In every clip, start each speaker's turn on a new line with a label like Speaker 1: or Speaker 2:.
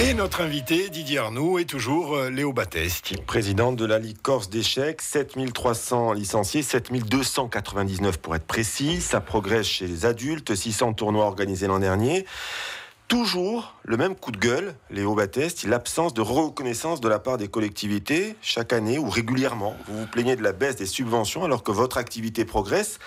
Speaker 1: Et notre invité, Didier Arnoux, est toujours euh, Léo Battesti.
Speaker 2: Président de la Ligue Corse d'échecs, 7300 licenciés, 7299 pour être précis. Ça progresse chez les adultes, 600 tournois organisés l'an dernier. Toujours le même coup de gueule, Léo Battesti, l'absence de reconnaissance de la part des collectivités chaque année ou régulièrement. Vous vous plaignez de la baisse des subventions alors que votre activité progresse.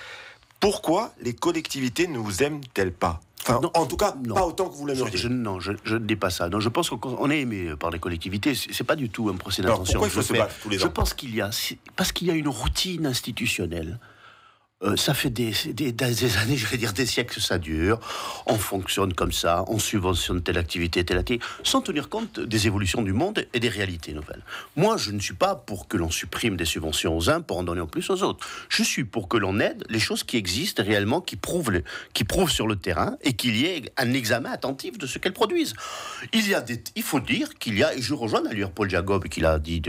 Speaker 2: Pourquoi les collectivités ne vous aiment-elles pas? En tout cas, pas autant que vous l'aimeriez.
Speaker 3: Je, non, je, ne dis pas ça. Non, je pense qu'on est aimé par les collectivités. C'est pas du tout un procès d'intention.
Speaker 2: Pourquoi il faut se battre tous les
Speaker 3: ans Je pense qu'il y a, parce qu'il y a une routine institutionnelle euh, ça fait des, années, je vais dire des siècles ça dure. On fonctionne comme ça, on subventionne telle activité, telle activité, sans tenir compte des évolutions du monde et des réalités nouvelles. Moi, je ne suis pas pour que l'on supprime des subventions aux uns pour en donner en plus aux autres. Je suis pour que l'on aide les choses qui existent réellement, qui prouvent, qui prouvent sur le terrain et qu'il y ait un examen attentif de ce qu'elles produisent. Il y a il faut dire qu'il y a, et je rejoins d'ailleurs Paul Jacob qui l'a dit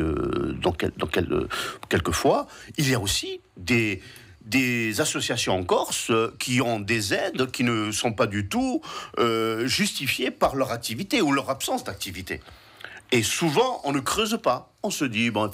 Speaker 3: quelques fois, il y a aussi des des associations en Corse euh, qui ont des aides qui ne sont pas du tout euh, justifiées par leur activité ou leur absence d'activité. Et souvent, on ne creuse pas. On se dit, bon,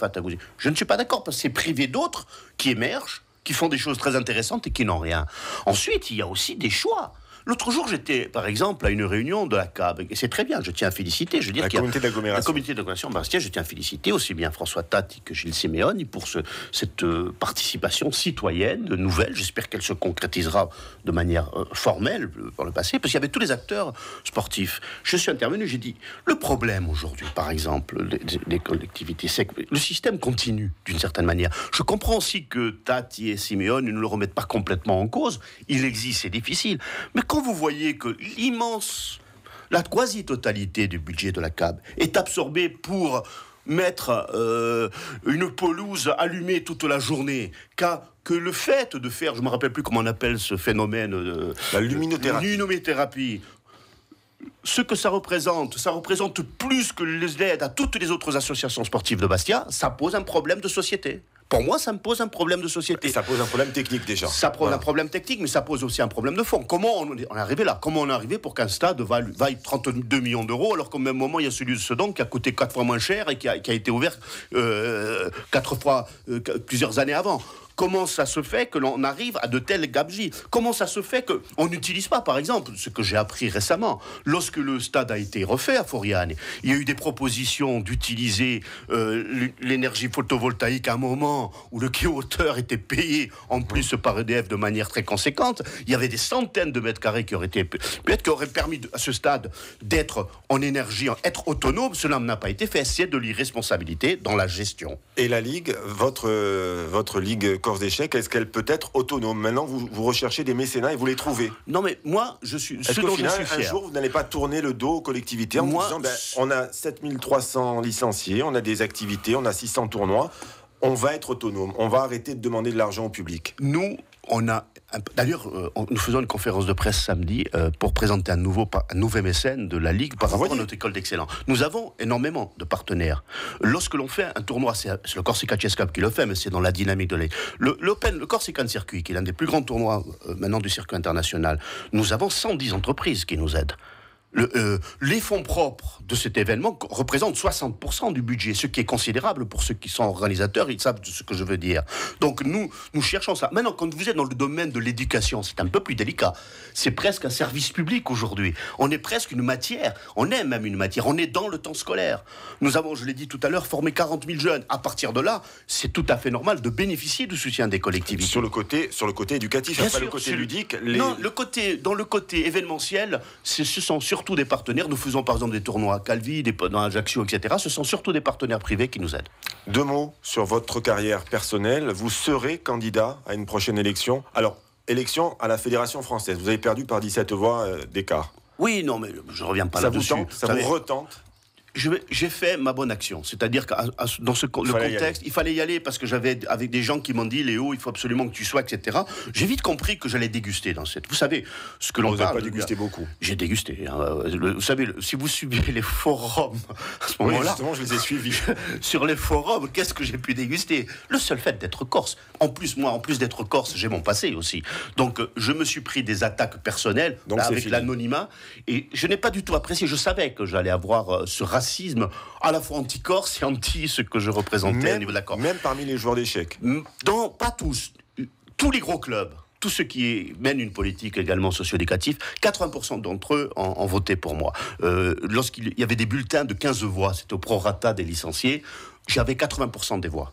Speaker 3: je ne suis pas d'accord parce que c'est privé d'autres qui émergent, qui font des choses très intéressantes et qui n'ont rien. Ensuite, il y a aussi des choix. L'autre jour, j'étais, par exemple, à une réunion de la CAB, et c'est très bien, je tiens à féliciter. Je veux dire
Speaker 2: la communauté d'agglomération.
Speaker 3: La communauté d'agglomération Bastia, je tiens à féliciter aussi bien François Tati que Gilles Siméoni pour ce, cette euh, participation citoyenne nouvelle. J'espère qu'elle se concrétisera de manière euh, formelle euh, par le passé, parce qu'il y avait tous les acteurs sportifs. Je suis intervenu, j'ai dit, le problème aujourd'hui, par exemple, des, collectivités, c'est que le système continue d'une certaine manière. Je comprends aussi que Tati et Siméoni ne le remettent pas complètement en cause. Il existe, c'est difficile. Mais quand vous voyez que l'immense, la quasi-totalité du budget de la CAB est absorbée pour mettre euh, une pelouse allumée toute la journée, que le fait de faire, je ne me rappelle plus comment on appelle ce phénomène, de,
Speaker 2: la luminothérapie.
Speaker 3: ce que ça représente, ça représente plus que les aides à toutes les autres associations sportives de Bastia, ça pose un problème de société. Pour moi, ça me pose un problème de société.
Speaker 2: Ça pose un problème technique déjà.
Speaker 3: Ça pose un problème technique, mais ça pose aussi un problème de fond. Comment on est arrivé là? Comment on est arrivé pour qu'un stade vaille, 32 millions d'euros, alors qu'au même moment, il y a celui de Sedan qui a coûté 4 fois moins cher et qui a, été ouvert euh, 4 fois euh, plusieurs années avant? Comment ça se fait que l'on arrive à de tels gabegies? Comment ça se fait qu'on n'utilise pas, par exemple, ce que j'ai appris récemment, lorsque le stade a été refait à Foriane, il y a eu des propositions d'utiliser euh, l'énergie photovoltaïque à un moment où le hauteur était payé en plus par EDF de manière très conséquente. Il y avait des centaines de mètres carrés qui auraient été peut-être qui permis à ce stade d'être en énergie, être autonome. Cela n'a pas été fait. C'est de l'irresponsabilité dans la gestion.
Speaker 2: Et la Ligue, votre, votre Ligue est-ce qu'elle peut être autonome? Maintenant, vous, vous, recherchez des mécénats et vous les trouvez.
Speaker 3: Non, mais moi, je suis.
Speaker 2: Est-ce qu'au final, un jour, vous n'allez pas tourner le dos aux collectivités en disant ben, on a 7300 licenciés, on a des activités, on a 600 tournois on va être autonome, on va arrêter de demander de l'argent au public?
Speaker 3: Nous, on a. D'ailleurs, euh, nous faisons une conférence de presse samedi euh, pour présenter un nouveau, un nouveau mécène de la Ligue par rapport à notre école d'excellence. Nous avons énormément de partenaires. Lorsque l'on fait un tournoi, c'est le Corsica Chess Cup qui le fait, mais c'est dans la dynamique de la Le, l'Open, le Corsican Circuit, qui est l'un des plus grands tournois euh, maintenant du circuit international, nous avons 110 entreprises qui nous aident. Euh, les fonds propres de cet événement représentent 60% du budget, ce qui est considérable pour ceux qui sont organisateurs, ils savent ce que je veux dire. Donc nous, nous cherchons ça. Maintenant, quand vous êtes dans le domaine de l'éducation, c'est un peu plus délicat. C'est presque un service public aujourd'hui. On est presque une matière, on est même une matière, on est dans le temps scolaire. Nous avons, je l'ai dit tout à l'heure, formé 40 000 jeunes. À partir de là, c'est tout à fait normal de bénéficier du soutien des collectivités.
Speaker 2: Sur le côté, sur le côté éducatif, pas le côté ludique.
Speaker 3: Non, le côté, dans le côté événementiel, ce sont sur surtout des partenaires. Nous faisons par exemple des tournois à Calvi, des, dans Ajaccio, etc. Ce sont surtout des partenaires privés qui nous aident.
Speaker 2: Deux mots sur votre carrière personnelle. Vous serez candidat à une prochaine élection. Alors, élection à la Fédération française. Vous avez perdu par 17 voix euh, d'écart.
Speaker 3: Oui, non, mais je reviens pas là-dessus.
Speaker 2: Ça vous, ça vous retente?
Speaker 3: J'ai fait ma bonne action. C'est-à-dire que dans ce le contexte, il fallait y aller parce que j'avais avec des gens qui m'ont dit Léo, il faut absolument que tu sois, etc. J'ai vite compris que j'allais déguster dans cette. Vous savez, ce que l'on
Speaker 2: parle. pas dégusté beaucoup.
Speaker 3: J'ai dégusté. Hein. vous savez, si vous suivez les forums à ce moment-là.
Speaker 2: justement, je les ai suivis.
Speaker 3: sur les forums, qu'est-ce que j'ai pu déguster? Le seul fait d'être corse. En plus, moi, en plus d'être corse, j'ai mon passé aussi. Donc, je me suis pris des attaques personnelles avec l'anonymat et je n'ai pas du tout apprécié. Je savais que j'allais avoir euh, ce racisme à la fois anti-corse et anti ce que je représentais au niveau de la Corse.
Speaker 2: Même parmi les joueurs d'échecs
Speaker 3: Dans, Pas tous. Tous les gros clubs tous ceux qui mènent une politique également socio-éducative, 80% d'entre eux ont, voté pour moi. Euh, lorsqu'il y avait des bulletins de 15 voix, c'était au prorata des licenciés, j'avais 80% des voix.